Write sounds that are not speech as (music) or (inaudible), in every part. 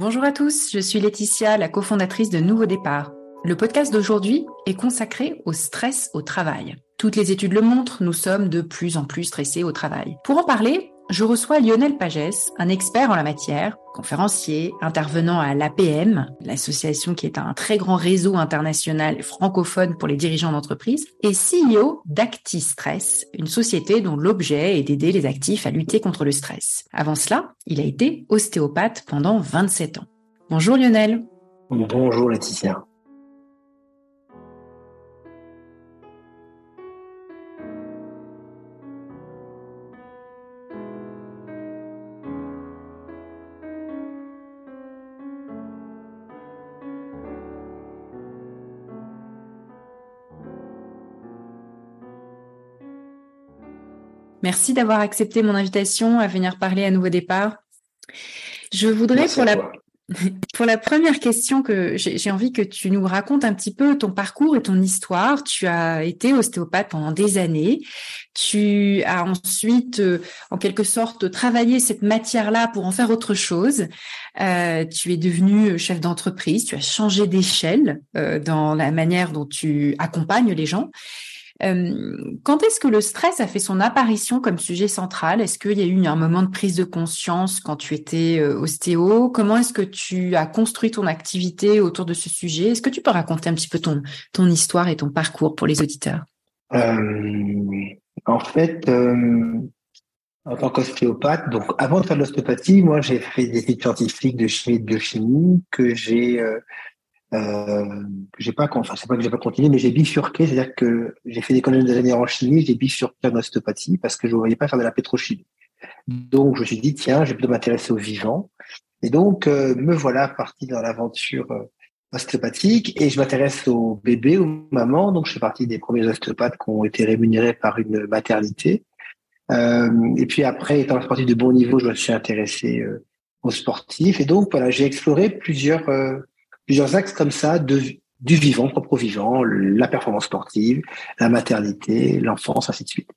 Bonjour à tous, je suis Laetitia, la cofondatrice de Nouveau Départ. Le podcast d'aujourd'hui est consacré au stress au travail. Toutes les études le montrent, nous sommes de plus en plus stressés au travail. Pour en parler, je reçois Lionel Pagès, un expert en la matière, conférencier, intervenant à l'APM, l'association qui est un très grand réseau international francophone pour les dirigeants d'entreprise, et CEO d'ActiStress, une société dont l'objet est d'aider les actifs à lutter contre le stress. Avant cela, il a été ostéopathe pendant 27 ans. Bonjour Lionel. Bonjour Laetitia. Merci d'avoir accepté mon invitation à venir parler à Nouveau Départ. Je voudrais pour la, (laughs) pour la première question que j'ai envie que tu nous racontes un petit peu ton parcours et ton histoire. Tu as été ostéopathe pendant des années. Tu as ensuite, euh, en quelque sorte, travaillé cette matière-là pour en faire autre chose. Euh, tu es devenu chef d'entreprise. Tu as changé d'échelle euh, dans la manière dont tu accompagnes les gens. Euh, quand est-ce que le stress a fait son apparition comme sujet central? Est-ce qu'il y a eu un moment de prise de conscience quand tu étais euh, ostéo? Comment est-ce que tu as construit ton activité autour de ce sujet? Est-ce que tu peux raconter un petit peu ton, histoire et ton parcours pour les auditeurs? Euh, En fait, en tant qu'ostéopathe, donc avant de faire de l'ostéopathie, moi j'ai fait des études scientifiques de chimie et de biochimie que j'ai euh, j'ai pas, enfin, c'est pas que j'ai pas continué, mais j'ai bifurqué, c'est-à-dire que j'ai fait des écoles d'ingénieur en chimie, j'ai bifurqué en ostéopathie parce que je ne voyais pas faire de la pétrochimie. Donc, je me suis dit, tiens, je vais plutôt m'intéresser aux vivants. Et donc, euh, me voilà parti dans l'aventure euh, ostéopathique et je m'intéresse aux bébés, aux mamans. Donc, je fais partie des premiers ostéopathes qui ont été rémunérés par une maternité. Euh, et puis après, étant sportif de bon niveau, je me suis intéressé aux sportifs. Et donc, voilà, j'ai exploré plusieurs plusieurs axes comme ça de, du vivant, propre vivant, la performance sportive, la maternité, l'enfance, ainsi de suite.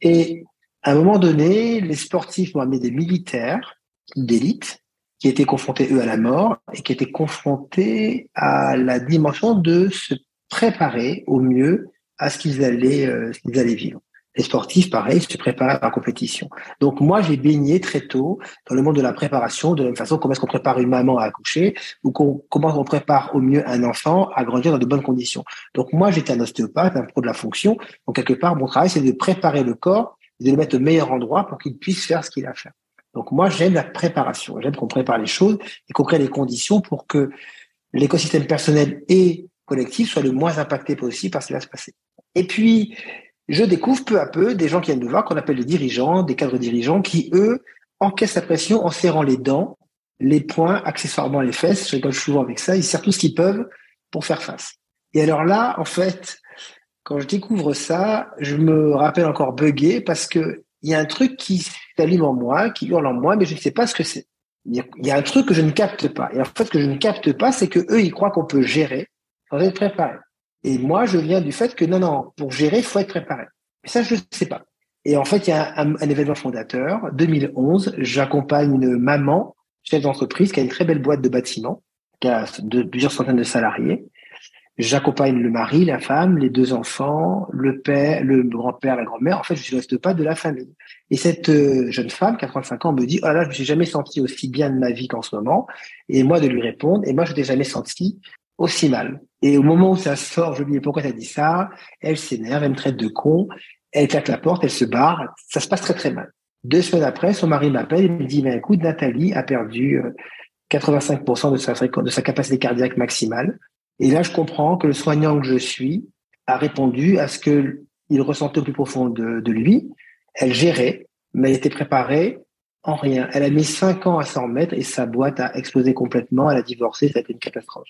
Et à un moment donné, les sportifs m'ont amené des militaires d'élite qui étaient confrontés, eux, à la mort et qui étaient confrontés à la dimension de se préparer au mieux à ce qu'ils allaient, euh, ce qu'ils allaient vivre. Les sportifs, pareil, se préparent à la compétition. Donc moi, j'ai baigné très tôt dans le monde de la préparation, de la même façon comment est-ce qu'on prépare une maman à accoucher ou comment on prépare au mieux un enfant à grandir dans de bonnes conditions. Donc moi, j'étais un ostéopathe, un pro de la fonction. Donc quelque part, mon travail, c'est de préparer le corps, de le mettre au meilleur endroit pour qu'il puisse faire ce qu'il a à faire. Donc moi, j'aime la préparation. J'aime qu'on prépare les choses et qu'on crée les conditions pour que l'écosystème personnel et collectif soit le moins impacté possible par ce qui va se passer. Et puis, je découvre peu à peu des gens qui viennent nous voir, qu'on appelle les dirigeants, des cadres dirigeants, qui, eux, encaissent la pression en serrant les dents, les poings, accessoirement les fesses. Je rigole souvent avec ça. Ils serrent tout ce qu'ils peuvent pour faire face. Et alors là, en fait, quand je découvre ça, je me rappelle encore buggé parce que il y a un truc qui s'allume en moi, qui hurle en moi, mais je ne sais pas ce que c'est. Il y a un truc que je ne capte pas. Et en fait, ce que je ne capte pas, c'est que eux, ils croient qu'on peut gérer sans être préparé. Et moi, je viens du fait que non, non, pour gérer, il faut être préparé. Mais ça, je ne sais pas. Et en fait, il y a un, événement fondateur, 2011, j'accompagne une maman, chef d'entreprise, qui a une très belle boîte de bâtiment, qui a plusieurs centaines de salariés. J'accompagne le mari, la femme, les deux enfants, le père, le grand-père, la grand-mère. En fait, je ne reste pas de la famille. Et cette euh, jeune femme, 85 ans, me dit, oh là, je me suis jamais senti aussi bien de ma vie qu'en ce moment. Et moi, de lui répondre, et moi, je t'ai jamais senti aussi mal. Et au moment où ça sort, je lui dis pourquoi t'as dit ça? Elle s'énerve, elle me traite de con, elle claque la porte, elle se barre. Ça se passe très très mal. Deux semaines après, son mari m'appelle et me dit ben écoute, Nathalie a perdu 85% euh, de sa de sa capacité cardiaque maximale. Et là, je comprends que le soignant que je suis a répondu à ce que il ressentait au plus profond de, de lui. Elle gérait, mais elle était préparée en rien. Elle a mis cinq ans à s'en remettre et sa boîte a explosé complètement. Elle a divorcé, ça a été une catastrophe.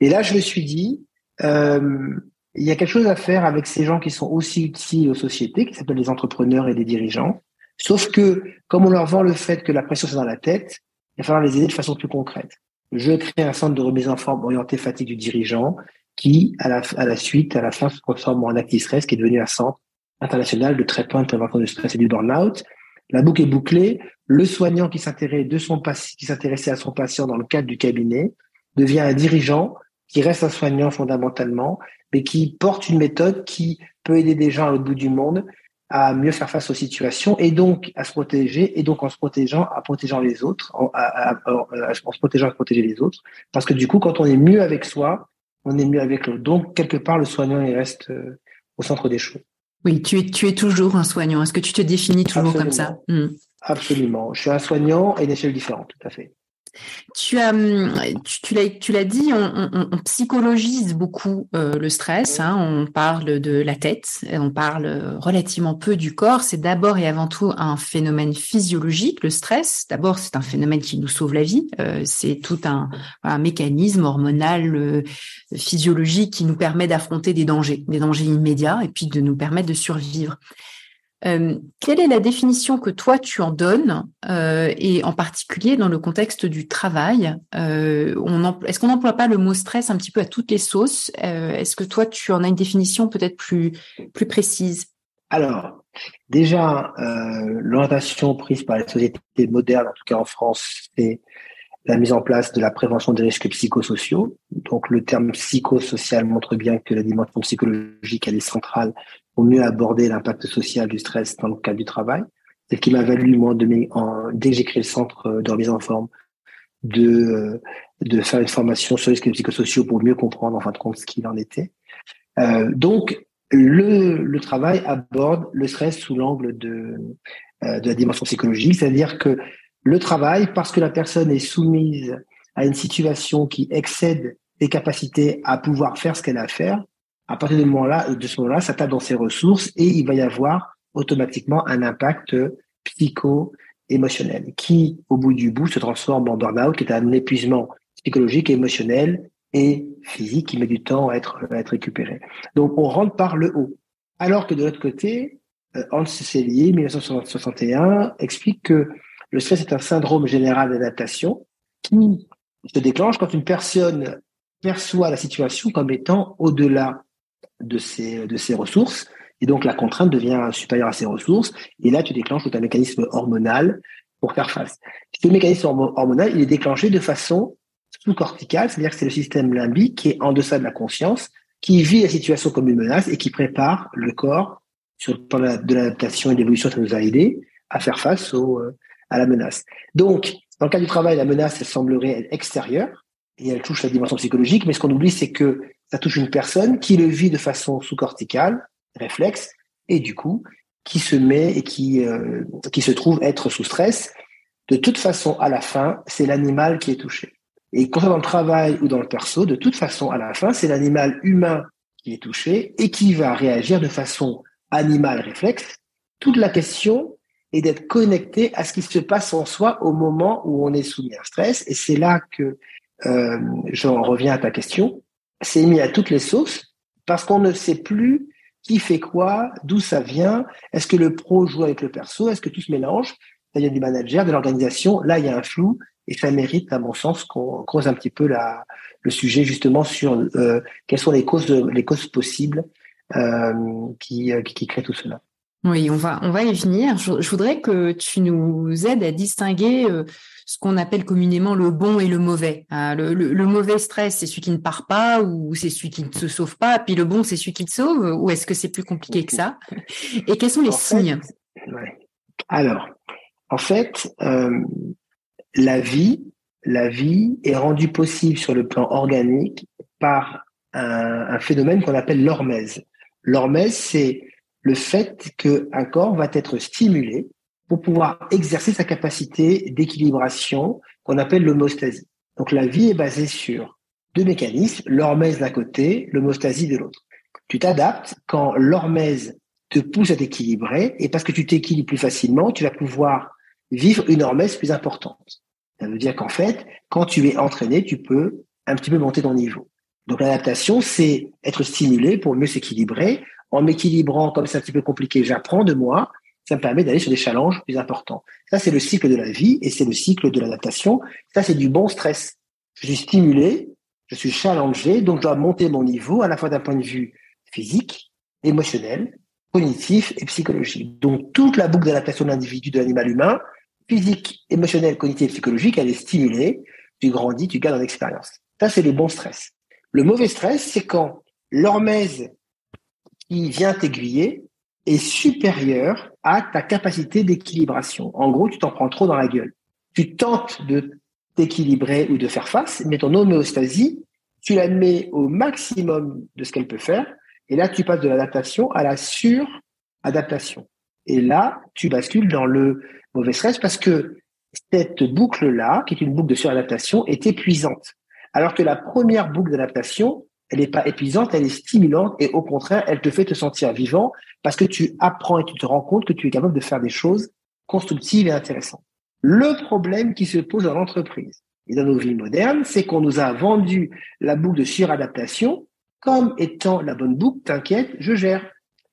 Et là, je me suis dit, euh, il y a quelque chose à faire avec ces gens qui sont aussi utiles aux sociétés, qui s'appellent les entrepreneurs et les dirigeants. Sauf que, comme on leur vend le fait que la pression c'est dans la tête, il va falloir les aider de façon plus concrète. Je crée un centre de remise en forme orienté fatigue du dirigeant qui, à la, à la suite, à la fin, se transforme en Actistress, qui est devenu un centre international de traitement de prévention du stress et du burn-out. La boucle est bouclée. Le soignant qui s'intéressait à son patient dans le cadre du cabinet devient un dirigeant qui reste un soignant fondamentalement, mais qui porte une méthode qui peut aider des gens à l'autre bout du monde à mieux faire face aux situations et donc à se protéger et donc en se protégeant à protégeant les autres en, se protégeant à protéger les autres. Parce que du coup quand on est mieux avec soi on est mieux avec l'autre. Donc quelque part le soignant il reste euh, au centre des choses. Oui tu es tu es toujours un soignant. Est-ce que tu te définis toujours comme ça? Hmm. absolument. Je suis un soignant à une échelle différente tout à fait tu as, hum, tu, l'as, tu l'as dit, on, psychologise beaucoup euh, le stress. Hein. on parle de la tête, on parle relativement peu du corps. C'est d'abord et avant tout un phénomène physiologique, le stress. D'abord, c'est un phénomène qui nous sauve la vie. Euh, c'est tout un, mécanisme hormonal, euh, physiologique qui nous permet d'affronter des dangers, des dangers immédiats, et puis de nous permettre de survivre. Euh, quelle est la définition que toi tu en donnes, euh, et en particulier dans le contexte du travail euh, Est-ce qu'on n'emploie pas le mot stress un petit peu à toutes les sauces Est-ce que toi tu en as une définition peut-être plus, plus précise? Alors, déjà, l'orientation prise par les sociétés modernes, en tout cas en France, c'est la mise en place de la prévention des risques psychosociaux. Donc le terme psychosocial montre bien que la dimension psychologique elle est centrale pour mieux aborder l'impact social du stress dans le cadre du travail. C'est ce qui m'a valu moi de en, dès que j'ai créé le centre euh, de remise en forme de euh, de faire une formation sur les risques psychosociaux pour mieux comprendre en fin de compte ce qu'il en était. Euh, donc le, le travail aborde le stress sous l'angle de, euh, de la dimension psychologique, c'est-à-dire que le travail, parce que la personne est soumise à une situation qui excède ses capacités à pouvoir faire ce qu'elle a à faire, à partir de, moment-là, de ce moment-là, ça tape dans ses ressources et il va y avoir automatiquement un impact psycho-émotionnel qui, au bout du bout, se transforme en burn-out, qui est un épuisement psychologique, émotionnel et physique qui met du temps à être, à être récupéré. Donc, on rentre par le haut. Alors que de l'autre côté, euh, Hans Selye, 1961, explique que le stress est un syndrome général d'adaptation qui se déclenche quand une personne perçoit la situation comme étant au-delà de ses, de ses ressources. Et donc, la contrainte devient supérieure à ses ressources. Et là, tu déclenches tout un mécanisme hormonal pour faire face. Ce mécanisme hormonal, il est déclenché de façon sous-corticale, c'est-à-dire que c'est le système limbique qui est en deçà de la conscience, qui vit la situation comme une menace et qui prépare le corps sur le plan de l'adaptation et de l'évolution, ça nous a aidé à faire face au, euh, à la menace. Donc, dans le cas du travail, la menace, elle semblerait extérieure et elle touche la dimension psychologique, mais ce qu'on oublie, c'est que ça touche une personne qui le vit de façon sous-corticale, réflexe, et du coup, qui se met et qui, euh, qui se trouve être sous stress. De toute façon, à la fin, c'est l'animal qui est touché. Et quand dans le travail ou dans le perso, de toute façon, à la fin, c'est l'animal humain qui est touché et qui va réagir de façon animale réflexe. Toute la question, et d'être connecté à ce qui se passe en soi au moment où on est soumis à un stress. Et c'est là que euh, j'en reviens à ta question. C'est mis à toutes les sauces parce qu'on ne sait plus qui fait quoi, d'où ça vient. Est-ce que le pro joue avec le perso? Est-ce que tout se mélange? Il y a du manager, de l'organisation. Là, il y a un flou et ça mérite, à mon sens, qu'on creuse un petit peu le sujet justement sur euh, quelles sont les causes, les causes possibles euh, qui, qui, créent tout cela. Oui, on va, on va y venir. Je, voudrais que tu nous aides à distinguer euh, ce qu'on appelle communément le bon et le mauvais. Ah, le, mauvais stress, c'est celui qui ne part pas ou c'est celui qui ne se sauve pas, puis le bon, c'est celui qui te sauve, ou est-ce que c'est plus compliqué que ça? (laughs) Et quels sont les signes? Alors, en fait, euh, la vie, la vie est rendue possible sur le plan organique par un, un phénomène qu'on appelle l'hormèse. L'hormèse, c'est le fait qu'un corps va être stimulé pour pouvoir exercer sa capacité d'équilibration qu'on appelle l'homostasie. Donc la vie est basée sur deux mécanismes, l'hormèse d'un côté, l'homostasie de l'autre. Tu t'adaptes quand l'hormèse te pousse à t'équilibrer et parce que tu t'équilibres plus facilement, tu vas pouvoir vivre une hormèse plus importante. Ça veut dire qu'en fait, quand tu es entraîné, tu peux un petit peu monter ton niveau. Donc l'adaptation, c'est être stimulé pour mieux s'équilibrer en m'équilibrant, comme c'est un petit peu compliqué, j'apprends de moi, ça me permet d'aller sur des challenges plus importants. Ça, c'est le cycle de la vie et c'est le cycle de l'adaptation. Ça, c'est du bon stress. Je suis stimulé, je suis challengé, donc je dois monter mon niveau à la fois d'un point de vue physique, émotionnel, cognitif et psychologique. Donc toute la boucle d'adaptation de l'individu, de l'animal humain, physique, émotionnel, cognitif, psychologique, elle est stimulée, tu grandis, tu gagnes en expérience. Ça, c'est les bons stress. Le mauvais stress, c'est quand l'hormèse qui vient t'aiguiller est supérieure à ta capacité d'équilibration. En gros, tu t'en prends trop dans la gueule. Tu tentes de t'équilibrer ou de faire face, mais ton homéostasie, tu la mets au maximum de ce qu'elle peut faire, et là, tu passes de l'adaptation à la suradaptation. Et là, tu bascules dans le mauvais stress parce que cette boucle-là, qui est une boucle de suradaptation, est épuisante. Alors que la première boucle d'adaptation, elle n'est pas épuisante, elle est stimulante et au contraire, elle te fait te sentir vivant parce que tu apprends et tu te rends compte que tu es capable de faire des choses constructives et intéressantes. Le problème qui se pose dans l'entreprise et dans nos vies modernes, c'est qu'on nous a vendu la boucle de suradaptation comme étant la bonne boucle, t'inquiète, je gère.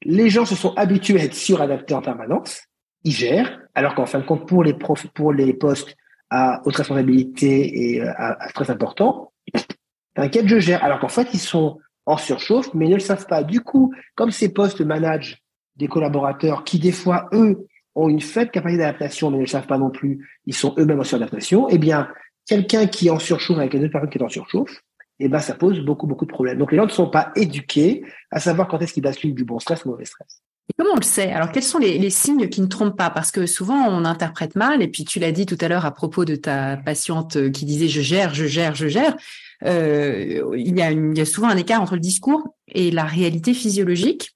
Les gens se sont habitués à être suradaptés en permanence, ils gèrent, alors qu'en fin de compte, pour les profs, pour les postes à haute responsabilité et à, à stress important, T'inquiète, je gère. Alors qu'en fait, ils sont en surchauffe, mais ils ne le savent pas. Du coup, comme ces postes managent des collaborateurs qui, des fois, eux, ont une faible capacité d'adaptation, mais ne le savent pas non plus, ils sont eux-mêmes en suradaptation, eh bien, quelqu'un qui est en surchauffe avec une autre personne qui est en surchauffe, eh ben, ça pose beaucoup, beaucoup de problèmes. Donc, les gens ne sont pas éduqués à savoir quand est-ce qu'ils basculent du bon stress au mauvais stress. Et comment on le sait? Alors, quels sont les, signes qui ne trompent pas? Parce que souvent, on interprète mal, et puis tu l'as dit tout à l'heure à propos de ta patiente qui disait je gère, je gère, je gère il, y a il, y a souvent un écart entre le discours et la réalité physiologique,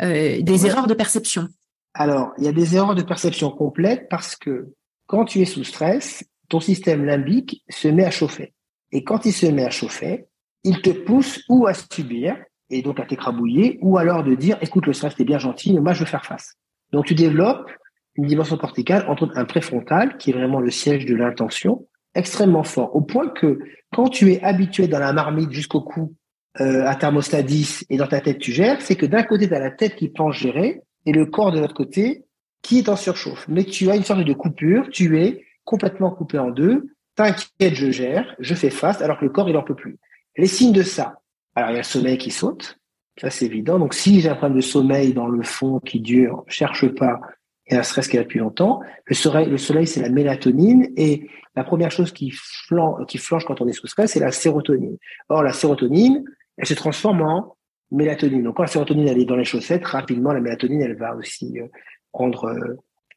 euh, des erreurs de perception. Alors, il y a des erreurs de perception complètes parce que quand tu es sous stress, ton système limbique se met à chauffer. Et quand il se met à chauffer, il te pousse ou à subir, et donc à t'écrabouiller, ou alors de dire, écoute, le stress, t'es bien gentil, mais moi, je veux faire face. Donc, tu développes une dimension corticale entre un préfrontal, qui est vraiment le siège de l'intention, extrêmement fort, au point que quand tu es habitué dans la marmite jusqu'au cou euh, à thermostat 10 et dans ta tête tu gères, c'est que d'un côté tu as la tête qui pense gérer et le corps de l'autre côté qui est en surchauffe. Mais tu as une sorte de coupure, tu es complètement coupé en deux, t'inquiète, je gère, je fais face, alors que le corps il en peut plus. Les signes de ça, alors il y a le sommeil qui saute, ça c'est évident. Donc si j'ai un problème de sommeil dans le fond qui dure, cherche pas, et un stress qui a depuis longtemps. Le soleil, le soleil, c'est la mélatonine et la première chose qui flanche, quand on est sous stress, c'est la sérotonine. Or, la sérotonine, elle se transforme en mélatonine. Donc, quand la sérotonine elle est dans les chaussettes, rapidement, la mélatonine, elle va aussi euh, prendre euh,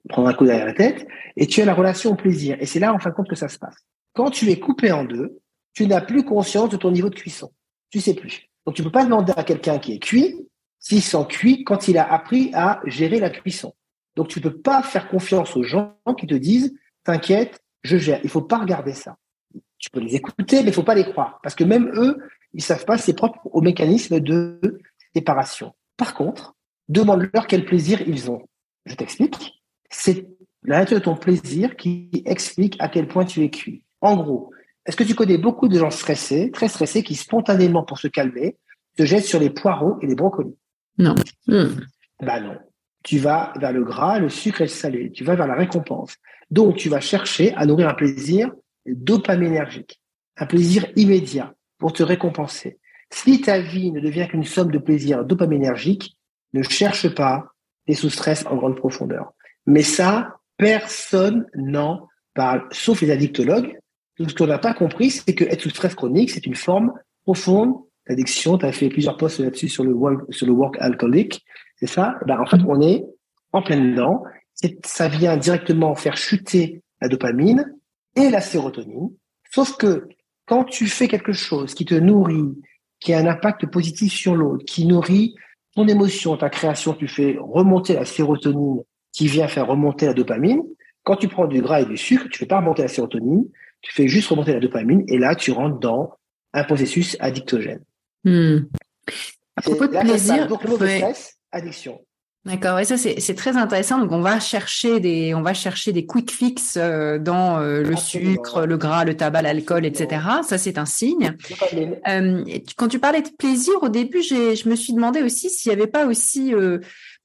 prendre un coup derrière la tête. Et tu as la relation au plaisir. Et c'est là, en fin de compte, que ça se passe. Quand tu es coupé en deux, tu n'as plus conscience de ton niveau de cuisson. Tu sais plus. Donc, tu peux pas demander à quelqu'un qui est cuit s'il sent cuit quand il a appris à gérer la cuisson. Donc, tu peux pas faire confiance aux gens qui te disent, t'inquiète, je gère. Il faut pas regarder ça. Tu peux les écouter, mais il faut pas les croire. Parce que même eux, ils savent pas, c'est propre au mécanisme de séparation. Par contre, demande-leur quel plaisir ils ont. Je t'explique. C'est la nature de ton plaisir qui explique à quel point tu es cuit. En gros, est-ce que tu connais beaucoup de gens stressés, très stressés, qui spontanément, pour se calmer, se jettent sur les poireaux et les brocolis? Non. Bah non tu vas vers le gras, le sucre et le salé. Tu vas vers la récompense. Donc, tu vas chercher à nourrir un plaisir dopaminergique, un plaisir immédiat pour te récompenser. Si ta vie ne devient qu'une somme de plaisir dopaminergique, ne cherche pas les sous-stress en grande profondeur. Mais ça, personne n'en parle, sauf les addictologues. Ce qu'on n'a pas compris, c'est que être sous stress chronique, c'est une forme profonde d'addiction. Tu as fait plusieurs posts là-dessus sur work, sur le work alcoolique. C'est ça? Ben, En fait, on est en pleine dedans. Ça vient directement faire chuter la dopamine et la sérotonine. Sauf que quand tu fais quelque chose qui te nourrit, qui a un impact positif sur l'autre, qui nourrit ton émotion, ta création, tu fais remonter la sérotonine qui vient faire remonter la dopamine. Quand tu prends du gras et du sucre, tu fais pas remonter la sérotonine, tu fais juste remonter la dopamine et là, tu rentres dans un processus addictogène. Hmm. À propos de plaisir, donc le stress, addiction. D'accord, et ça c'est très intéressant. Donc on va chercher des on va chercher des quick fix euh, dans euh, le sucre, le gras, le tabac, l'alcool, etc. Ça c'est un signe. Euh, quand tu parlais de plaisir au début, je me suis demandé aussi s'il n'y avait pas aussi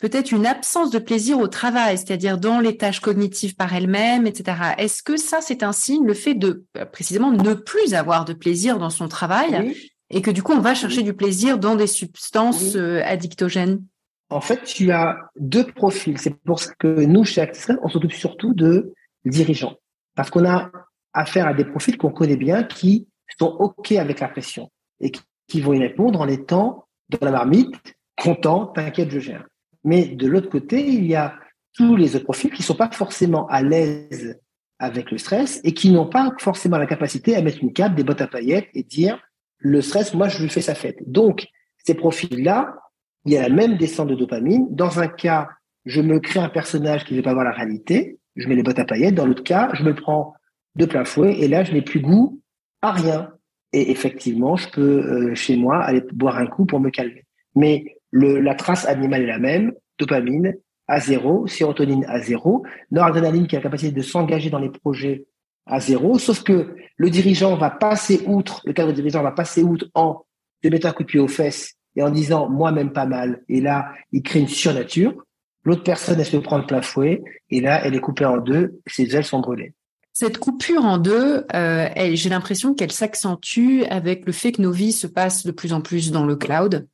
peut-être une absence de plaisir au travail, c'est-à-dire dans les tâches cognitives par elles-mêmes, etc. Est-ce que ça c'est un signe, le fait de précisément ne plus avoir de plaisir dans son travail et que du coup on va chercher du plaisir dans des substances addictogènes? En fait, tu as deux profils. C'est pour ça que nous, chez ActiStress, on s'occupe surtout de dirigeants. Parce qu'on a affaire à des profils qu'on connaît bien qui sont OK avec la pression et qui vont y répondre en étant dans la marmite, content, t'inquiète, je gère. Mais de l'autre côté, il y a tous les autres profils qui sont pas forcément à l'aise avec le stress et qui n'ont pas forcément la capacité à mettre une cape, des bottes à paillettes et dire le stress, moi, je lui fais sa fête. Donc, ces profils-là, il y a la même descente de dopamine. Dans un cas, je me crée un personnage qui ne veut pas voir la réalité, je mets les bottes à paillettes. Dans l'autre cas, je me prends de plein fouet et là, je n'ai plus goût à rien. Et effectivement, je peux, euh, chez moi, aller boire un coup pour me calmer. Mais la trace animale est la même, dopamine à zéro, sérotonine à zéro, noradrénaline qui a la capacité de s'engager dans les projets à zéro, sauf que le dirigeant va passer outre, le cadre dirigeant va passer outre en se mettant un coup de pied aux fesses et en disant moi-même pas mal. Et là, il crée une surnature. L'autre personne, elle se prend plein fouet et là, elle est coupée en deux, ses ailes sont brûlées. Cette coupure en deux, euh, j'ai l'impression qu'elle s'accentue avec le fait que nos vies se passent de plus en plus dans le cloud.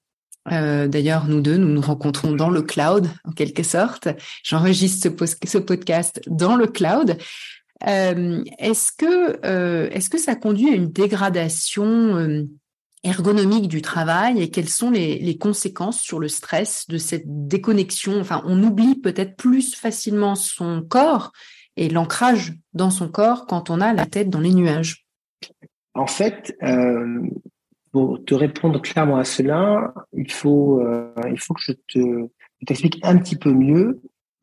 Euh, d'ailleurs, nous deux, nous nous rencontrons dans le cloud, en quelque sorte. J'enregistre ce, podcast dans le cloud. Euh, est-ce que est-ce que ça conduit à une dégradation ergonomique du travail et quelles sont les, conséquences sur le stress de cette déconnexion? Enfin, on oublie peut-être plus facilement son corps et l'ancrage dans son corps quand on a la tête dans les nuages. En fait, pour te répondre clairement à cela, il faut, euh, il faut que je te t'explique un petit peu mieux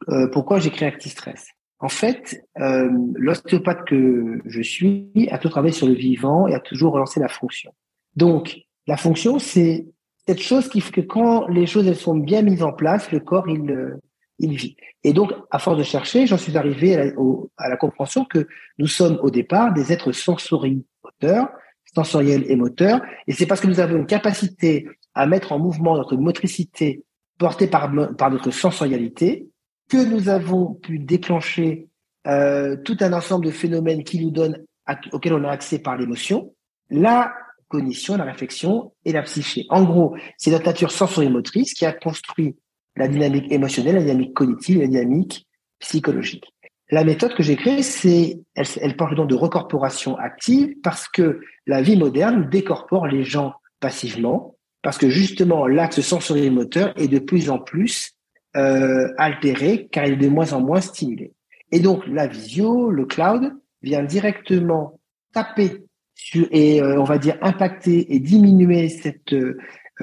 euh, pourquoi j'ai créé ActiStress. En fait, euh, l'ostéopathe que je suis a toujours travaillé sur le vivant et a toujours relancé la fonction. Donc, la fonction, c'est cette chose qui fait que quand les choses elles sont bien mises en place, le corps il euh, il vit. Et donc, à force de chercher, j'en suis arrivé à la, à la compréhension que nous sommes au départ des êtres sensorimoteurs sensoriel et moteur. Et c'est parce que nous avons une capacité à mettre en mouvement notre motricité portée par, par notre sensorialité que nous avons pu déclencher euh, tout un ensemble de phénomènes qui nous donnent, auxquels on a accès par l'émotion, la la réflexion et la psyché. En gros, c'est notre nature sensorimotrice qui a construit la dynamique émotionnelle, la dynamique cognitive, la dynamique psychologique. La méthode que j'ai créée, c'est, elle, elle parle donc de recorporation active parce que la vie moderne décorpore les gens passivement, parce que justement l'axe sensorimoteur est de plus en plus euh, altéré car il est de moins en moins stimulé. Et donc la visio, le cloud vient directement taper et euh, on va dire impacter et diminuer cette euh,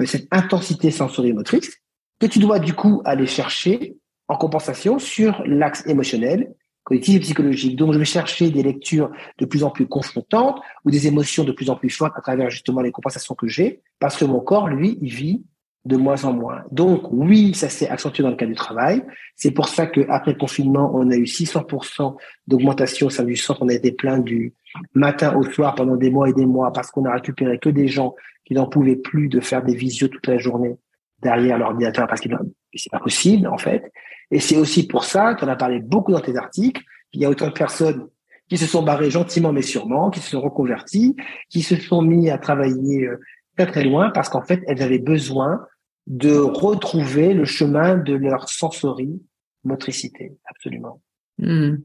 cette intensité sensorimotrice que tu dois du coup aller chercher en compensation sur l'axe émotionnel cognitive et psychologique. Donc, je vais chercher des lectures de plus en plus confrontantes ou des émotions de plus en plus fortes à travers justement les compensations que j'ai, parce que mon corps, lui, il vit de moins en moins. Donc, oui, ça s'est accentué dans le cas du travail. C'est pour ça qu'après le confinement, on a eu 600% d'augmentation au sein du centre. On a été plein du matin au soir pendant des mois et des mois parce qu'on a récupéré que des gens qui n'en pouvaient plus de faire des visios toute la journée derrière l'ordinateur parce que c'est pas possible, en fait. Et c'est aussi pour ça, tu en as parlé beaucoup dans tes articles, il y a autant de personnes qui se sont barrées gentiment mais sûrement, qui se sont reconverties, qui se sont mis à travailler euh, très très loin parce qu'en fait, elles avaient besoin de retrouver le chemin de leur sensorie motricité, absolument. Hmm.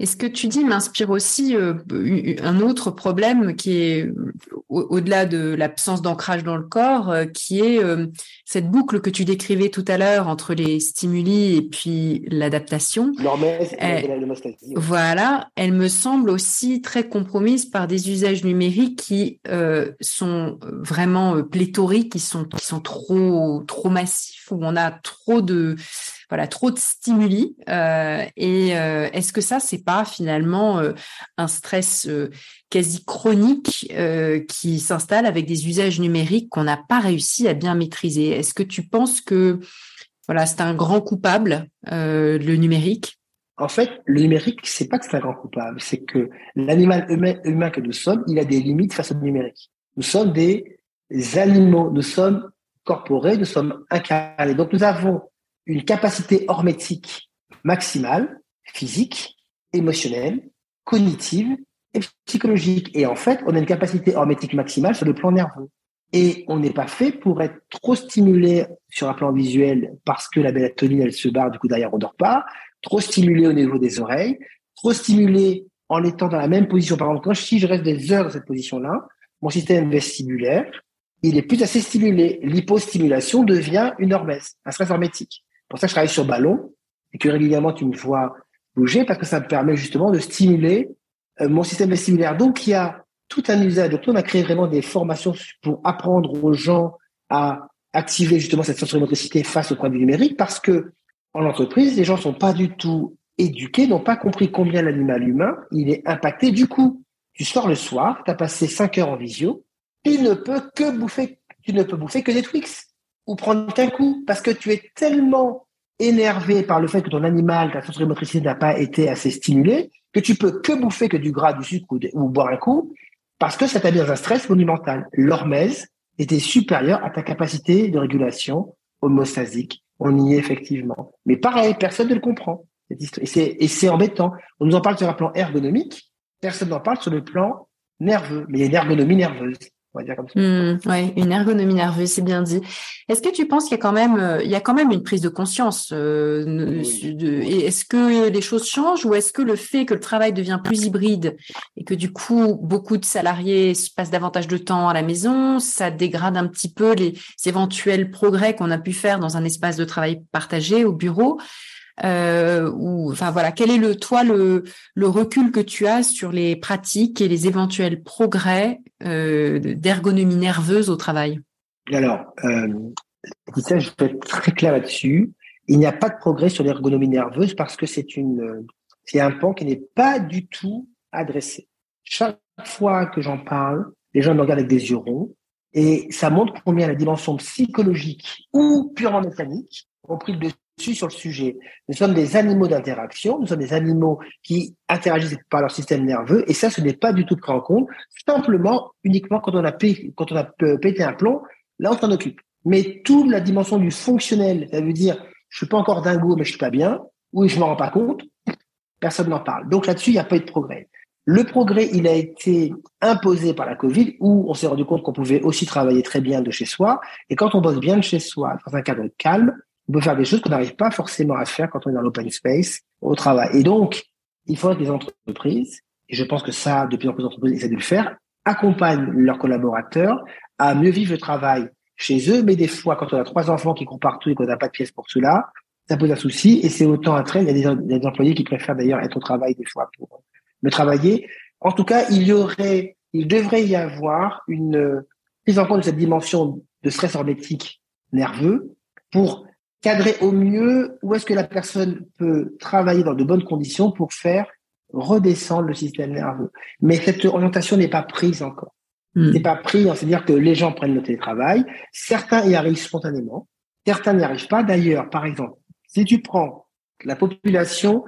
Et ce que tu dis m'inspire aussi euh, un autre problème qui est au-delà de l'absence d'ancrage dans le corps, euh, qui est euh, cette boucle que tu décrivais tout à l'heure entre les stimuli et puis l'adaptation. Voilà, elle me semble aussi très compromise par des usages numériques qui sont vraiment pléthoriques, qui sont qui sont trop trop massifs, où on a trop de voilà trop de stimuli. Euh, et euh, est-ce que ça, c'est pas finalement euh, un stress quasi chronique qui s'installe avec des usages numériques qu'on n'a pas réussi à bien maîtriser? Est-ce que tu penses que voilà, c'est un grand coupable le numérique? En fait, le numérique, c'est pas que c'est un grand coupable, c'est que l'animal humain, humain, que nous sommes, il a des limites face au numérique. Nous sommes des animaux, nous sommes corporés, nous sommes incarnés. Donc nous avons une capacité hormétique maximale, physique, émotionnelle, cognitive et psychologique. Et en fait, on a une capacité hormétique maximale sur le plan nerveux. Et on n'est pas fait pour être trop stimulé sur un plan visuel parce que la mélatonine, elle se barre, du coup derrière on dort pas, trop stimulé au niveau des oreilles, trop stimulé en étant dans la même position. Par exemple, quand si je reste des heures dans cette position-là, mon système vestibulaire, il est plus assez stimulé. L'hypostimulation devient une hormèse, un stress hormétique. Pour ça, je travaille sur ballon et que régulièrement tu me vois bouger parce que ça me permet justement de stimuler euh, mon système vestibulaire. Donc, il y a tout un usage. Donc, on a créé vraiment des formations pour apprendre aux gens à activer justement cette sensorimotricité face au vue numérique parce que en entreprise, les gens sont pas du tout éduqués, n'ont pas compris combien l'animal humain, il est impacté. Du coup, tu sors le soir, tu as passé cinq heures en visio, tu ne peux que bouffer, tu ne peux bouffer que des Twix ou prendre un coup parce que tu es tellement énervé par le fait que ton animal, ta sensorimotricité n'a pas été assez stimulée, que tu peux que bouffer que du gras, du sucre ou, boire un coup, parce que ça t'a mis dans un stress monumental. L'hormèse était supérieure à ta capacité de régulation homostasique. On y est effectivement. Mais pareil, personne ne le comprend. Et c'est embêtant. On nous en parle sur un plan ergonomique, personne n'en parle sur le plan nerveux. Mais il y a une ergonomie nerveuse on va dire comme ça. Mmh, oui, une ergonomie nerveuse, c'est bien dit. Est-ce que tu penses qu'il y a quand même, euh, il y a quand même une prise de conscience euh, Est-ce que les choses changent ou est-ce que le fait que le travail devient plus hybride et que du coup beaucoup de salariés passent davantage de temps à la maison, ça dégrade un petit peu les éventuels progrès qu'on a pu faire dans un espace de travail partagé au bureau? Euh, ou enfin voilà, quel est le toi le, le recul que tu as sur les pratiques et les éventuels progrès euh, d'ergonomie nerveuse au travail? Alors, euh, ça, je vais être très clair là-dessus. Il n'y a pas de progrès sur l'ergonomie nerveuse parce que c'est une c'est un pan qui n'est pas du tout adressé. Chaque fois que j'en parle, les gens me regardent avec des yeux ronds et ça montre combien la dimension psychologique ou purement mécanique ont pris le sur le sujet. Nous sommes des animaux d'interaction, nous sommes des animaux qui interagissent par leur système nerveux, et ça, ce n'est pas du tout pris en compte, simplement, uniquement quand on a, pété, quand on a pété un plomb, là, on s'en occupe. Mais toute la dimension du fonctionnel, ça veut dire, je suis pas encore dingo, mais je suis pas bien, ou je m'en rends pas compte, personne n'en parle. Donc là-dessus, il n'y a pas eu de progrès. Le progrès, il a été imposé par la Covid, où on s'est rendu compte qu'on pouvait aussi travailler très bien de chez soi. Et quand on bosse bien de chez soi, dans un cadre calme, on peut faire des choses qu'on n'arrive pas forcément à faire quand on est dans l'open space au travail. Et donc, il faut que les entreprises, et je pense que ça, de plus en plus d'entreprises essaient de le faire, accompagnent leurs collaborateurs à mieux vivre le travail chez eux. Mais des fois, quand on a trois enfants qui courent partout et qu'on n'a pas de pièces pour cela, ça pose un souci et c'est autant un trait. Il y a des, employés qui préfèrent d'ailleurs être au travail des fois pour me travailler. En tout cas, il y aurait, il devrait y avoir une prise en compte de cette dimension de stress hermétique nerveux pour cadrer au mieux où est-ce que la personne peut travailler dans de bonnes conditions pour faire redescendre le système nerveux. Mais cette orientation n'est pas prise encore. Hmm. n'est pas prise, c'est-à-dire que les gens prennent le télétravail, certains y arrivent spontanément, certains n'y arrivent pas. D'ailleurs, par exemple, si tu prends la population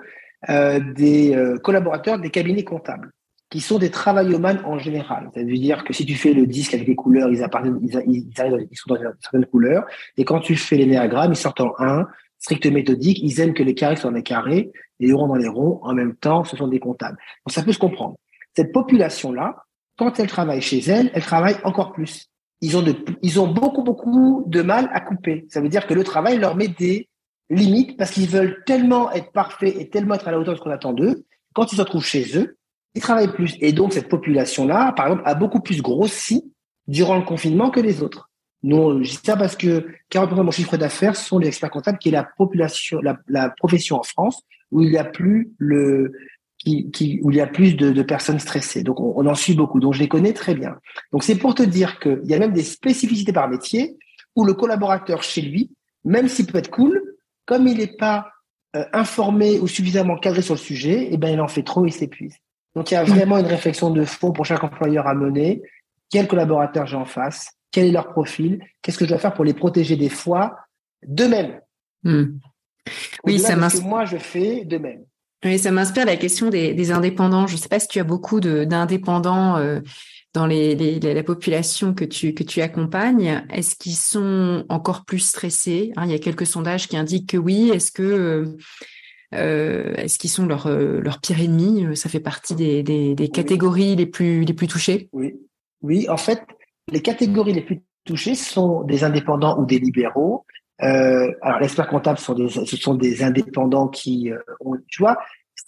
euh, des euh, collaborateurs des cabinets comptables, qui sont des travaillomanes en général. Ça veut dire que si tu fais le disque avec des couleurs, ils, appartiennent, ils, ils, ils sont dans certaines couleurs. Et quand tu fais l'énéagramme, ils sortent en un, strict méthodique. Ils aiment que les carrés soient dans les carrés, les ronds dans les ronds. En même temps, ce sont des comptables. Donc ça peut se comprendre. Cette population-là, quand elle travaille chez elle, elle travaille encore plus. Ils ont, de, ils ont beaucoup, beaucoup de mal à couper. Ça veut dire que le travail leur met des limites parce qu'ils veulent tellement être parfaits et tellement être à la hauteur de ce qu'on attend d'eux. Quand ils se retrouvent chez eux, ils travaillent plus. Et donc, cette population-là, par exemple, a beaucoup plus grossi durant le confinement que les autres. Nous, je dis ça parce que 40% de mon chiffre d'affaires sont les experts comptables, qui est la population, la, profession en France où il y a plus le, qui, qui, où il y a plus de, de personnes stressées. Donc, on, on, en suit beaucoup. Donc, je les connais très bien. Donc, c'est pour te dire qu'il y a même des spécificités par métier où le collaborateur chez lui, même s'il peut être cool, comme il n'est pas euh, informé ou suffisamment cadré sur le sujet, eh ben, il en fait trop et s'épuise. Donc, il y a vraiment une réflexion de fond pour chaque employeur à mener. Quels collaborateurs j'ai en face? Quel est leur profil? Qu'est-ce que je dois faire pour les protéger des fois? D'eux-mêmes hmm. Oui, ça m'inspire. Moi, je fais de même. Oui, ça m'inspire la question des, indépendants. Je ne sais pas si tu as beaucoup d'indépendants euh, dans les, la population que tu, que tu accompagnes. Est-ce qu'ils sont encore plus stressés? Hein, Il y a quelques sondages qui indiquent que oui. Est-ce que euh, est-ce qu'ils sont leur, euh, leur pire ennemi? Euh, Ça fait partie des, des, des catégories les plus, les plus touchées Oui. oui, en fait, les catégories les plus touchés sont des indépendants ou des libéraux. Euh, alors, l'expert comptable sont des, ce sont des indépendants qui, euh, ont, tu vois,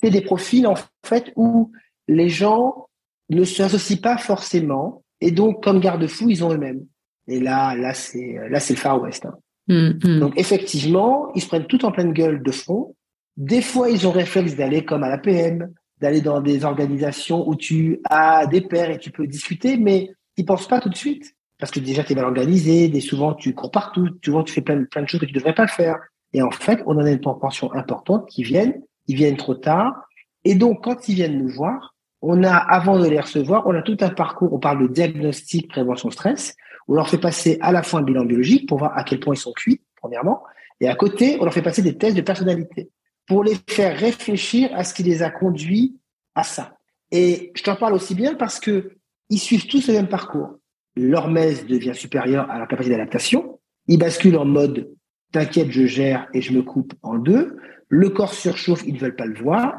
c'est des profils en fait où les gens ne s'associent pas forcément et donc comme garde-fou ils ont eux-mêmes. Et là, là c'est là c'est le Far West. Hein. Mm, donc effectivement, ils se prennent tout en pleine gueule de front. Des fois, ils ont réflexe d'aller comme à la PM, d'aller dans des organisations où tu as des pairs et tu peux discuter, mais ils pensent pas tout de suite. Parce que déjà, tu es mal organisé, des souvent tu cours partout, souvent tu fais plein, plein de choses que tu devrais pas faire. Et en fait, on en a une proportion importante qui viennent, ils viennent trop tard. Et donc, quand ils viennent nous voir, on a, avant de les recevoir, on a tout un parcours, on parle de diagnostic, prévention, stress, on leur fait passer à la fois un bilan biologique pour voir à quel point ils sont cuits, premièrement, et à côté, on leur fait passer des tests de personnalité pour les faire réfléchir à ce qui les a conduits à ça. Et je t'en parle aussi bien parce que ils suivent tous le même parcours. Leur messe devient supérieure à leur capacité d'adaptation. Ils basculent en mode t'inquiète, je gère et je me coupe en deux. Le corps surchauffe, ils ne veulent pas le voir.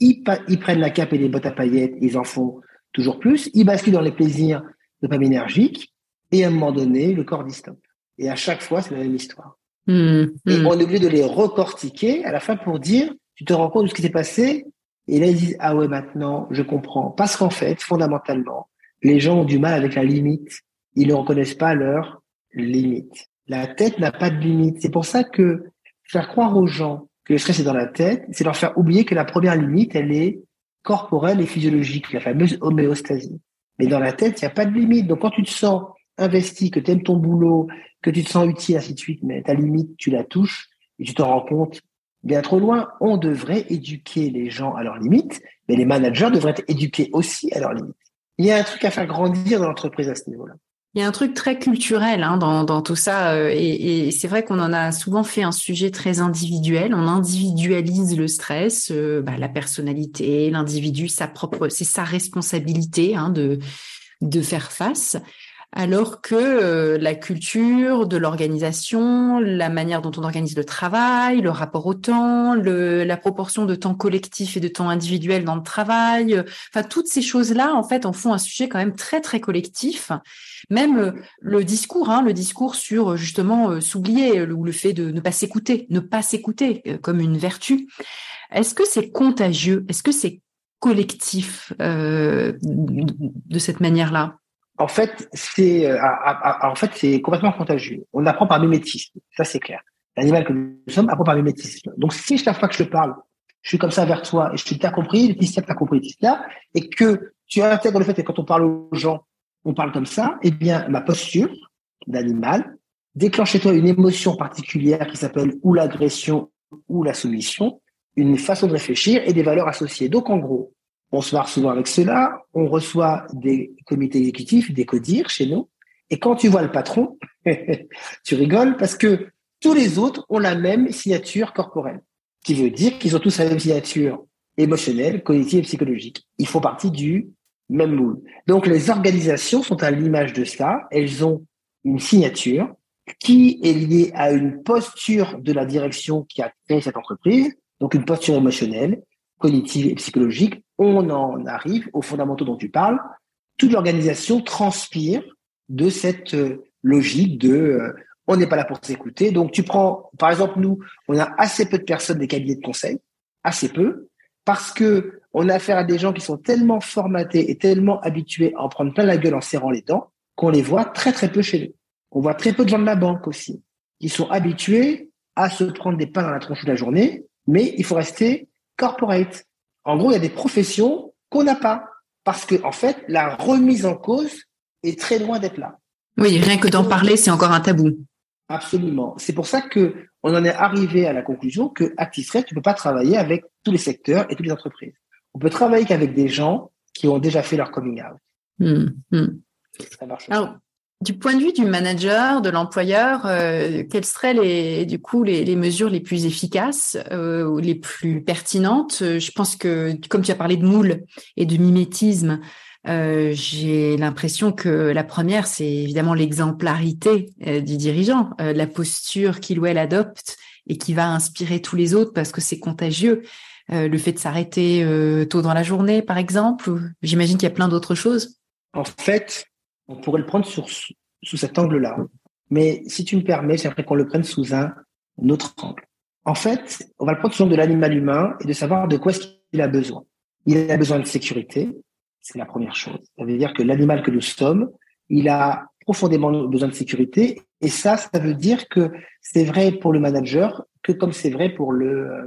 Ils, ils, prennent la cape et les bottes à paillettes, ils en font toujours plus. Ils basculent dans les plaisirs dopaminergiques. Et à un moment donné, le corps dit stop. Et à chaque fois, c'est la même histoire. Mmh, et mmh. on est obligé de les recortiquer à la fin pour dire, tu te rends compte de ce qui s'est passé? Et là, ils disent, ah ouais, maintenant, je comprends. Parce qu'en fait, fondamentalement, les gens ont du mal avec la limite. Ils ne reconnaissent pas leur limite. La tête n'a pas de limite. C'est pour ça que faire croire aux gens que le stress est dans la tête, c'est leur faire oublier que la première limite, elle est corporelle et physiologique, la fameuse homéostasie. Mais dans la tête, il n'y a pas de limite. Donc quand tu te sens investi, que tu aimes ton boulot, que tu te sens utile, ainsi de suite, mais ta limite, tu la touches et tu te rends compte bien trop loin. On devrait éduquer les gens à leurs limites, mais les managers devraient être éduqués aussi à leurs limites. Il y a un truc à faire grandir dans l'entreprise à ce niveau-là. Il y a un truc très culturel hein, dans, tout ça, euh, et, et c'est vrai qu'on en a souvent fait un sujet très individuel. On individualise le stress, euh, bah, la personnalité, l'individu, sa propre, c'est sa responsabilité hein, de de faire face alors que euh, la culture de l'organisation, la manière dont on organise le travail, le rapport au temps, la proportion de temps collectif et de temps individuel dans le travail, euh, enfin toutes ces choses-là en fait en font un sujet quand même très très collectif. Même euh, le discours, hein, le discours sur justement s'oublier ou le fait de ne pas s'écouter, ne pas s'écouter comme une vertu. Est-ce que c'est contagieux? Est-ce que c'est collectif de cette manière-là? En fait, c'est euh, en fait c'est complètement contagieux. On apprend par mimétisme, ça c'est clair. L'animal que nous sommes apprend par mimétisme. Donc si chaque fois que je parle, je suis comme ça vers toi et je te t'as compris, Laetitia t'as compris, Laetitia, et que tu intègres le fait que quand on parle aux gens, on parle comme ça, eh bien ma posture d'animal déclenche chez toi une émotion particulière qui s'appelle ou l'agression ou la soumission, une façon de réfléchir et des valeurs associées. Donc en gros, on se souvent avec cela. On reçoit des comités exécutifs, des CODIR chez nous. Et quand tu vois le patron, (laughs) tu rigoles parce que tous les autres ont la même signature corporelle, qui veut dire qu'ils ont tous la même signature émotionnelle, cognitive et psychologique. Ils font partie du même moule. Donc les organisations sont à l'image de ça. Elles ont une signature qui est liée à une posture de la direction qui a créé cette entreprise, donc une posture émotionnelle, cognitive et psychologique on en arrive aux fondamentaux dont tu parles. Toute l'organisation transpire de cette euh, logique de euh, on n'est pas là pour s'écouter. Donc tu prends, par exemple, nous, on a assez peu de personnes des cabinets de conseil, assez peu, parce que on a affaire à des gens qui sont tellement formatés et tellement habitués à en prendre plein la gueule en serrant les dents qu'on les voit très très peu chez nous. On voit très peu de gens de la banque aussi, qui sont habitués à se prendre des pains dans la tronche de la journée, mais il faut rester corporate. En gros, il y a des professions qu'on n'a pas parce que en fait, la remise en cause est très loin d'être là. Oui, rien que d'en parler, c'est encore un tabou. Absolument. C'est pour ça que on en est arrivé à la conclusion que Actifred, tu peux pas travailler avec tous les secteurs et toutes les entreprises. On peut travailler qu'avec des gens qui ont déjà fait leur coming out. Hmm, hmm. Ça marche. Du point de vue du manager, de l'employeur, euh, quelles seraient les, du coup les, mesures les plus efficaces euh, ou les plus pertinentes? Je pense que, comme tu as parlé de moule et de mimétisme, euh, j'ai l'impression que la première, c'est évidemment l'exemplarité du dirigeant, la posture qu'il ou elle adopte et qui va inspirer tous les autres parce que c'est contagieux. le fait de s'arrêter tôt dans la journée, par exemple. J'imagine qu'il y a plein d'autres choses? En fait, on pourrait le prendre sous cet angle-là. Mais si tu me permets, j'aimerais qu'on le prenne sous un autre angle. En fait, on va le prendre sous l'angle de l'animal humain et de savoir de quoi est-ce qu'il a besoin. Il a besoin de sécurité, c'est la première chose. Ça veut dire que l'animal que nous sommes, il a profondément besoin de sécurité. Et ça, ça veut dire que c'est vrai pour le manager que comme c'est vrai pour le euh,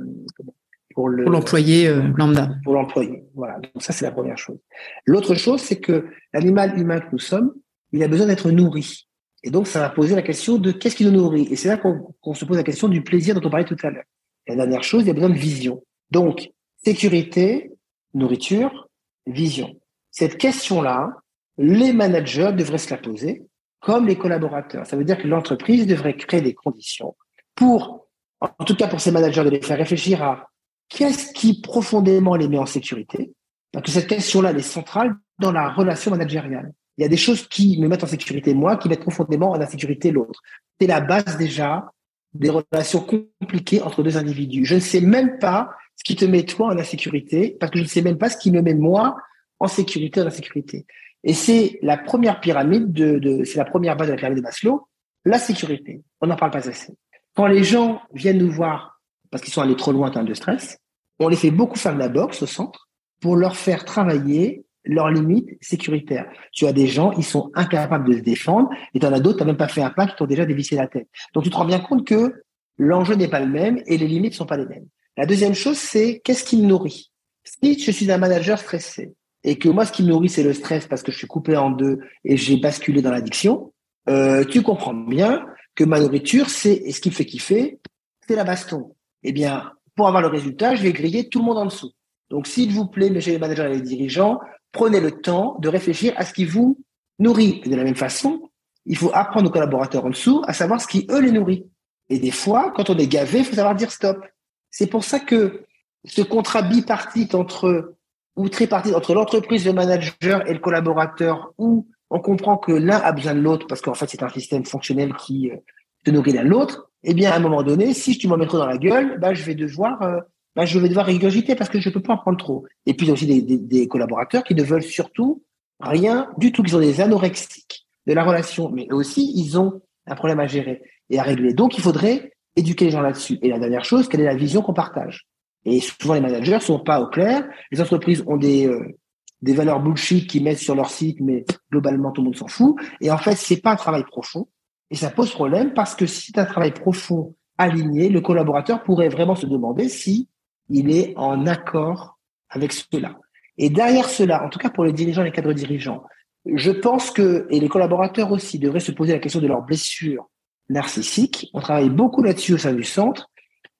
pour le l'employé euh, lambda. Pour l'employé, voilà. Donc ça, c'est la première chose. L'autre chose, c'est que l'animal humain que nous sommes, il a besoin d'être nourri. Et donc, ça va poser la question de qu'est-ce qui nous nourrit. Et c'est là qu'on se pose la question du plaisir dont on parlait tout à l'heure. la dernière chose, il y a besoin de vision. Donc, sécurité, nourriture, vision. Cette question-là, les managers devraient se la poser comme les collaborateurs. Ça veut dire que l'entreprise devrait créer des conditions pour, en tout cas pour ces managers, de les faire réfléchir à qu'est-ce qui profondément les met en sécurité? Parce que cette question-là, elle est centrale dans la relation managériale. Il y a des choses qui me mettent en sécurité moi, qui mettent profondément en insécurité l'autre. C'est la base déjà des relations compliquées entre deux individus. Je ne sais même pas ce qui te met toi en insécurité, parce que je ne sais même pas ce qui me met moi en sécurité, en insécurité. Et c'est la première pyramide de, de c'est la première base de la pyramide de Maslow, la sécurité. On n'en parle pas assez. Quand les gens viennent nous voir parce qu'ils sont allés trop loin en termes de stress, on les fait beaucoup faire de la boxe au centre pour leur faire travailler leurs limites sécuritaires. Tu as des gens, ils sont incapables de se défendre, et tu en as d'autres, tu n'as même pas fait un pas, qui t'ont déjà dévissé la tête. Donc tu te rends bien compte que l'enjeu n'est pas le même et les limites sont pas les mêmes. La deuxième chose, c'est qu'est-ce qui me nourrit? Si je suis un manager stressé et que moi, ce qui me nourrit, c'est le stress parce que je suis coupé en deux et j'ai basculé dans l'addiction, euh, tu comprends bien que ma nourriture, c'est ce qui me fait kiffer, c'est la baston. Eh bien, pour avoir le résultat, je vais griller tout le monde en dessous. Donc, s'il vous plaît, messieurs les managers et les dirigeants, prenez le temps de réfléchir à ce qui vous nourrit. De la même façon, il faut apprendre aux collaborateurs en dessous à savoir ce qui, eux, les nourrit. Et des fois, quand on est gavé, il faut savoir dire stop. C'est pour ça que ce contrat bipartite entre ou tripartite entre l'entreprise, le manager et le collaborateur, où on comprend que l'un a besoin de l'autre parce qu'en fait c'est un système fonctionnel qui euh, te nourrit l'un l'autre. Eh bien, à un moment donné, si tu m'en mets trop dans la gueule, bah je vais devoir euh, bah, je vais devoir régurgiter parce que je peux pas en prendre trop. Et puis, il y a aussi des, des, des, collaborateurs qui ne veulent surtout rien du tout, qui sont des anorexiques de la relation, mais eux aussi, ils ont un problème à gérer et à régler. Donc, il faudrait éduquer les gens là-dessus. Et la dernière chose, quelle est la vision qu'on partage? Et souvent, les managers sont pas au clair. Les entreprises ont des, euh, des valeurs bullshit qu'ils mettent sur leur site, mais globalement, tout le monde s'en fout. Et en fait, c'est pas un travail profond. Et ça pose problème parce que si c'est un travail profond aligné, le collaborateur pourrait vraiment se demander si il est en accord avec cela. Et derrière cela, en tout cas pour les dirigeants et les cadres dirigeants, je pense que, et les collaborateurs aussi, devraient se poser la question de leurs blessures narcissiques. On travaille beaucoup là-dessus au sein du centre.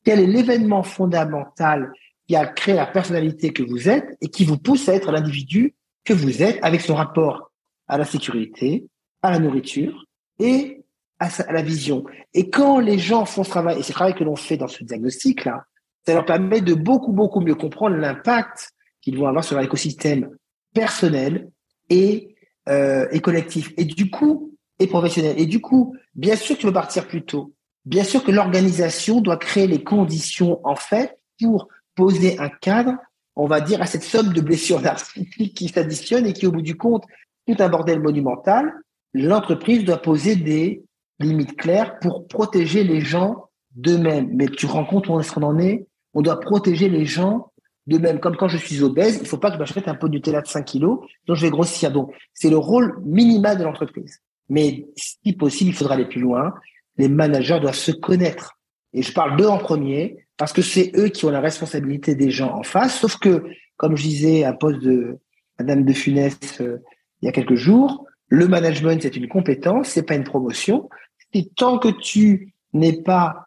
Quel est l'événement fondamental qui a créé la personnalité que vous êtes et qui vous pousse à être l'individu que vous êtes avec son rapport à la sécurité, à la nourriture et à, la vision. Et quand les gens font ce travail, et c'est le travail que l'on fait dans ce diagnostic-là, ça leur permet de beaucoup, beaucoup mieux comprendre l'impact qu'ils vont avoir sur l'écosystème personnel et, euh, et collectif. Et du coup, et professionnel. Et du coup, bien sûr que tu veux partir plus tôt. Bien sûr que l'organisation doit créer les conditions, en fait, pour poser un cadre, on va dire, à cette somme de blessures (laughs) narcissiques qui s'additionnent et qui, au bout du compte, tout un bordel monumental. L'entreprise doit poser des limites claires pour protéger les gens d'eux-mêmes. Mais tu rends compte où est-ce qu'on en est? On doit protéger les gens de même. Comme quand je suis obèse, il ne faut pas que je m'achète un pot de Nutella de 5 kilos, dont je vais grossir. Donc, c'est le rôle minimal de l'entreprise. Mais si possible, il faudra aller plus loin. Les managers doivent se connaître. Et je parle d'eux en premier, parce que c'est eux qui ont la responsabilité des gens en face. Sauf que, comme je disais à poste de Madame de Funès euh, il y a quelques jours, le management, c'est une compétence, c'est pas une promotion. Et tant que tu n'es pas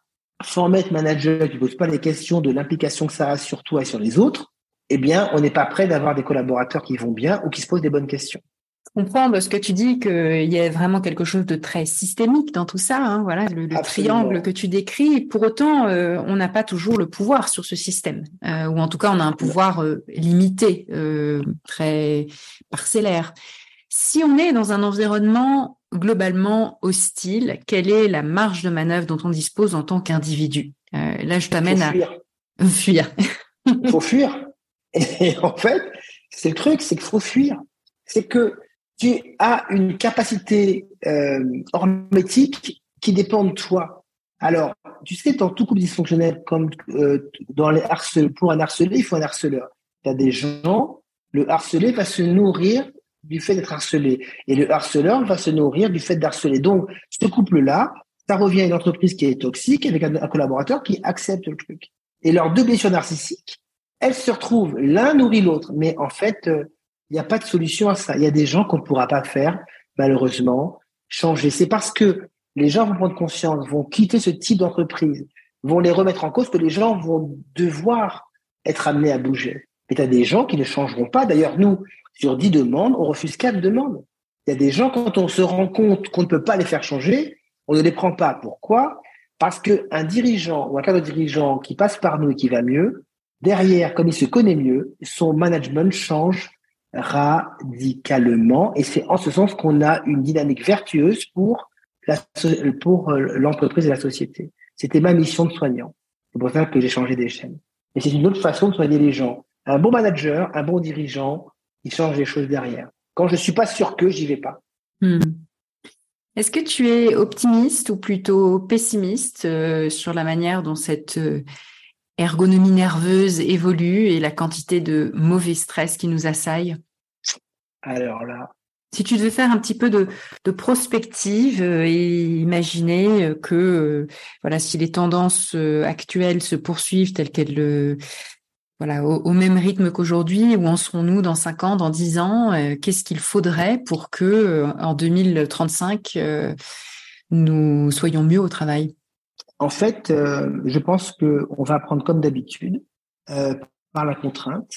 être manager qui ne pose pas les questions de l'implication que ça a sur toi et sur les autres, eh bien, on n'est pas prêt d'avoir des collaborateurs qui vont bien ou qui se posent des bonnes questions. Je comprends de ce que tu dis qu'il y a vraiment quelque chose de très systémique dans tout ça. Hein, voilà, le, triangle que tu décris. Pour autant, euh, on n'a pas toujours le pouvoir sur ce système, euh, ou en tout cas, on a un pouvoir euh, limité, très parcellaire. Si on est dans un environnement globalement hostile, quelle est la marge de manœuvre dont on dispose en tant qu'individu? Euh, Là, je t'amène à fuir. (laughs) Il faut fuir. Et (laughs) en fait, c'est le truc, c'est qu'il faut fuir. C'est que tu as une capacité euh, hormétique qui dépend de toi. Alors, tu sais, dans tout couple dysfonctionnel, comme euh, dans les harceleurs, pour un harcelé, il faut un harceleur. Il y a des gens, le harcelé va se nourrir du fait d'être harcelé. Et le harceleur va se nourrir du fait d'harceler. Donc, ce couple-là, ça revient à une entreprise qui est toxique avec un, collaborateur qui accepte le truc. Et leurs deux blessures narcissiques, elles se retrouvent, l'un nourrit l'autre. Mais en fait, euh, il n'y a pas de solution à ça. Il y a des gens qu'on ne pourra pas faire, malheureusement, changer. C'est parce que les gens vont prendre conscience, vont quitter ce type d'entreprise, vont les remettre en cause que les gens vont devoir être amenés à bouger. Mais tu as des gens qui ne changeront pas. D'ailleurs, nous, sur dix demandes, on refuse quatre demandes. Il y a des gens, quand on se rend compte qu'on ne peut pas les faire changer, on ne les prend pas. Pourquoi? Parce qu'un dirigeant ou un cadre dirigeant qui passe par nous et qui va mieux, derrière, comme il se connaît mieux, son management change radicalement. Et c'est en ce sens qu'on a une dynamique vertueuse pour la, pour euh, l'entreprise et la société. C'était ma mission de soignant. C'est pour ça que j'ai changé d'échelle. Et c'est une autre façon de soigner les gens. Un bon manager, un bon dirigeant, il change les choses derrière. Quand je suis pas sûr que, j'y vais pas. Hmm. Est-ce que tu es optimiste ou plutôt pessimiste euh, sur la manière dont cette euh, ergonomie nerveuse évolue et la quantité de mauvais stress qui nous assaille? Alors là. Si tu devais faire un petit peu de, prospective euh, et imaginer que voilà si les tendances actuelles se poursuivent telles qu'elles le voilà au, même rythme qu'aujourd'hui où en serons-nous dans 5 ans dans 10 ans qu'est-ce qu'il faudrait pour que en 2035 nous soyons mieux au travail? En fait, euh, je pense qu'on va apprendre comme d'habitude euh, par la contrainte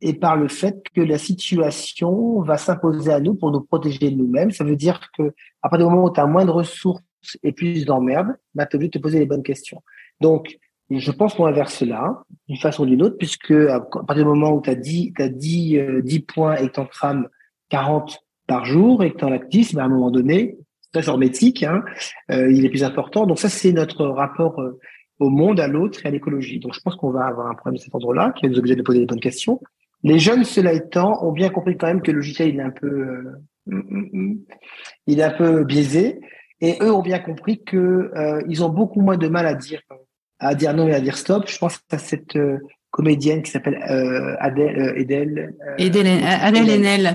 et par le fait que la situation va s'imposer à nous pour nous protéger de nous-mêmes. Ça veut dire que à partir du moment où tu as moins de ressources et plus d'emmerdes, bah, tu es obligé de te poser les bonnes questions. Donc, je pense qu'on va vers cela, d'une façon ou d'une autre, puisque à partir du moment où tu as 10, as 10, 10 points et que tu en crames 40 par jour et que tu en 10, bah, à un moment donné, très hermétique, hein, euh, il est plus important. Donc ça, c'est notre rapport euh, au monde, à l'autre et à l'écologie. Donc je pense qu'on va avoir un problème de cet endroit-là, qui va nous obliger de poser les bonnes questions. Les jeunes, cela étant, ont bien compris quand même que le logiciel, il est un peu, euh, mm, mm, mm, il est un peu biaisé, et eux ont bien compris que ils ont beaucoup moins de mal à dire, à dire non et à dire stop. Je pense à cette comédienne qui s'appelle Adèle, Edel, Adèle Enel.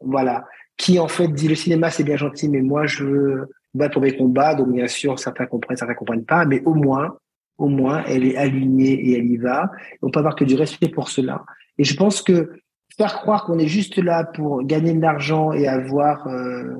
Voilà qui en fait dit le cinéma c'est bien gentil, mais moi je veux battre mes combats. Donc bien sûr, certains comprennent, certains comprennent pas, mais au moins, au moins, elle est alignée et elle y va. On peut avoir que du respect pour cela. Et je pense que faire croire qu'on est juste là pour gagner de l'argent et avoir euh,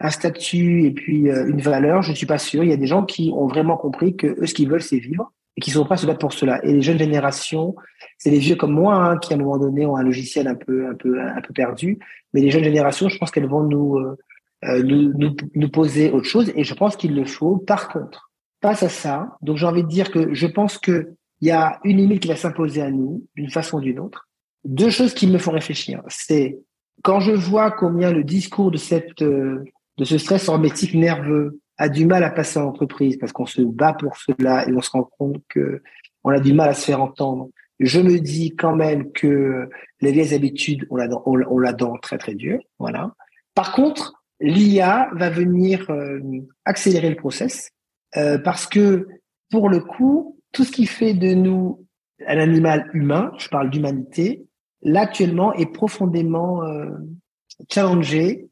un statut et puis euh, une valeur, je ne suis pas sûr. Il y a des gens qui ont vraiment compris que eux, ce qu'ils veulent, c'est vivre et qui sont prêts se battre pour cela. Et les jeunes générations, c'est les vieux comme moi hein, qui à un moment donné ont un logiciel un peu un peu un peu perdu, mais les jeunes générations, je pense qu'elles vont nous, euh, euh, nous, nous nous poser autre chose et je pense qu'il le faut. Par contre, face à ça, donc j'ai envie de dire que je pense que il y a une limite qui va s'imposer à nous d'une façon ou d'une autre. Deux choses qui me font réfléchir, c'est quand je vois combien le discours de cette euh, de ce stress hormétique nerveux a du mal à passer en entreprise parce qu'on se bat pour cela et on se rend compte que on a du mal à se faire entendre. Je me dis quand même que les vieilles habitudes, on l'a dans, on, l'a dans très très dur, voilà. Par contre, l'IA va venir euh, accélérer le process euh, parce que pour le coup, tout ce qui fait de nous un animal humain, je parle d'humanité, là actuellement est profondément euh, challengé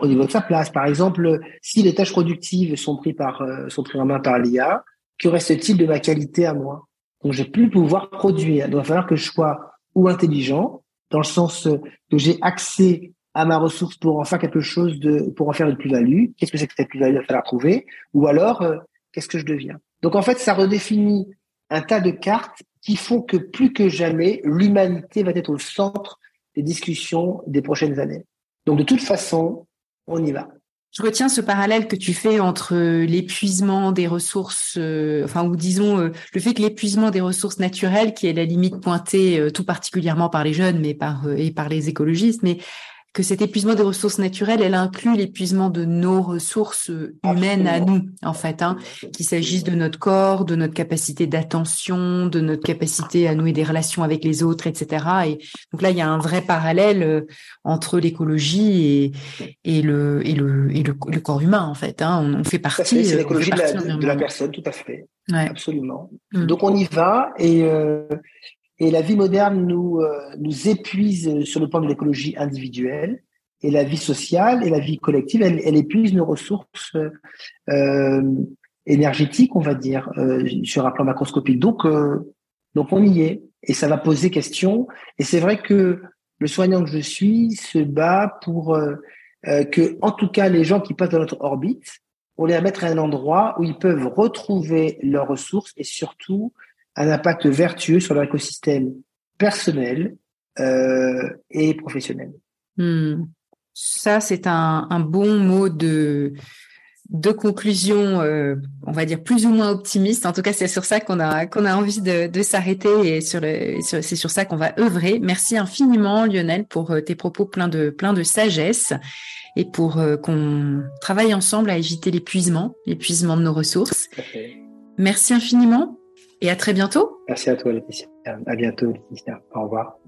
au niveau de sa place. Par exemple, si les tâches productives sont prises par euh, sont prises en main par l'IA, que reste-t-il de ma qualité à moi? Donc, j'ai plus pouvoir produire. Il doit falloir que je sois ou intelligent, dans le sens euh, que j'ai accès à ma ressource pour en faire quelque chose de, pour en faire une plus-value. Qu'est-ce que c'est que cette plus-value Il va falloir trouver? Ou alors, qu'est-ce que je deviens? Donc, en fait, ça redéfinit un tas de cartes qui font que plus que jamais, l'humanité va être au centre des discussions des prochaines années. Donc de toute façon, on y va. Je retiens ce parallèle que tu fais entre l'épuisement des ressources, euh, enfin ou disons euh, le fait que l'épuisement des ressources naturelles, qui est la limite pointée euh, tout particulièrement par les jeunes, mais par et par les écologistes, mais que cet épuisement des ressources naturelles, elle inclut l'épuisement de nos ressources humaines à nous, en fait, hein, qu'il s'agisse de notre corps, de notre capacité d'attention, de notre capacité à nouer des relations avec les autres, etc. Et donc là, il y a un vrai parallèle euh, entre l'écologie et, et, le, et, le, et le, corps humain, en fait. Hein. On, fait partie. C'est l'écologie de, de, la personne, tout à fait. Absolument. Mm. Donc on y va et euh, et la vie moderne nous, euh, nous épuise sur le plan de l'écologie individuelle et la vie sociale et la vie collective, elle, elle épuise nos ressources euh, énergétiques, on va dire, euh, sur un plan macroscopique. Donc, euh, donc on y est et ça va poser question. Et c'est vrai que le soignant que je suis se bat pour euh, que, en tout cas, les gens qui passent dans notre orbite, on les mettre à un endroit où ils peuvent retrouver leurs ressources et surtout un impact vertueux sur leur écosystème personnel euh, et professionnel. Hmm. Ça, c'est un, un, bon mot de, de conclusion, euh, on va dire plus ou moins optimiste. En tout cas, c'est sur ça qu'on a qu'on a envie de, de s'arrêter et sur le c'est sur ça qu'on va œuvrer. Merci infiniment, Lionel, pour euh, tes propos pleins de plein de sagesse et pour euh, qu'on travaille ensemble à éviter l'épuisement, l'épuisement de nos ressources. Merci infiniment. Et à très bientôt. Merci à toi, Laetitia. À bientôt, Laetitia. Au revoir.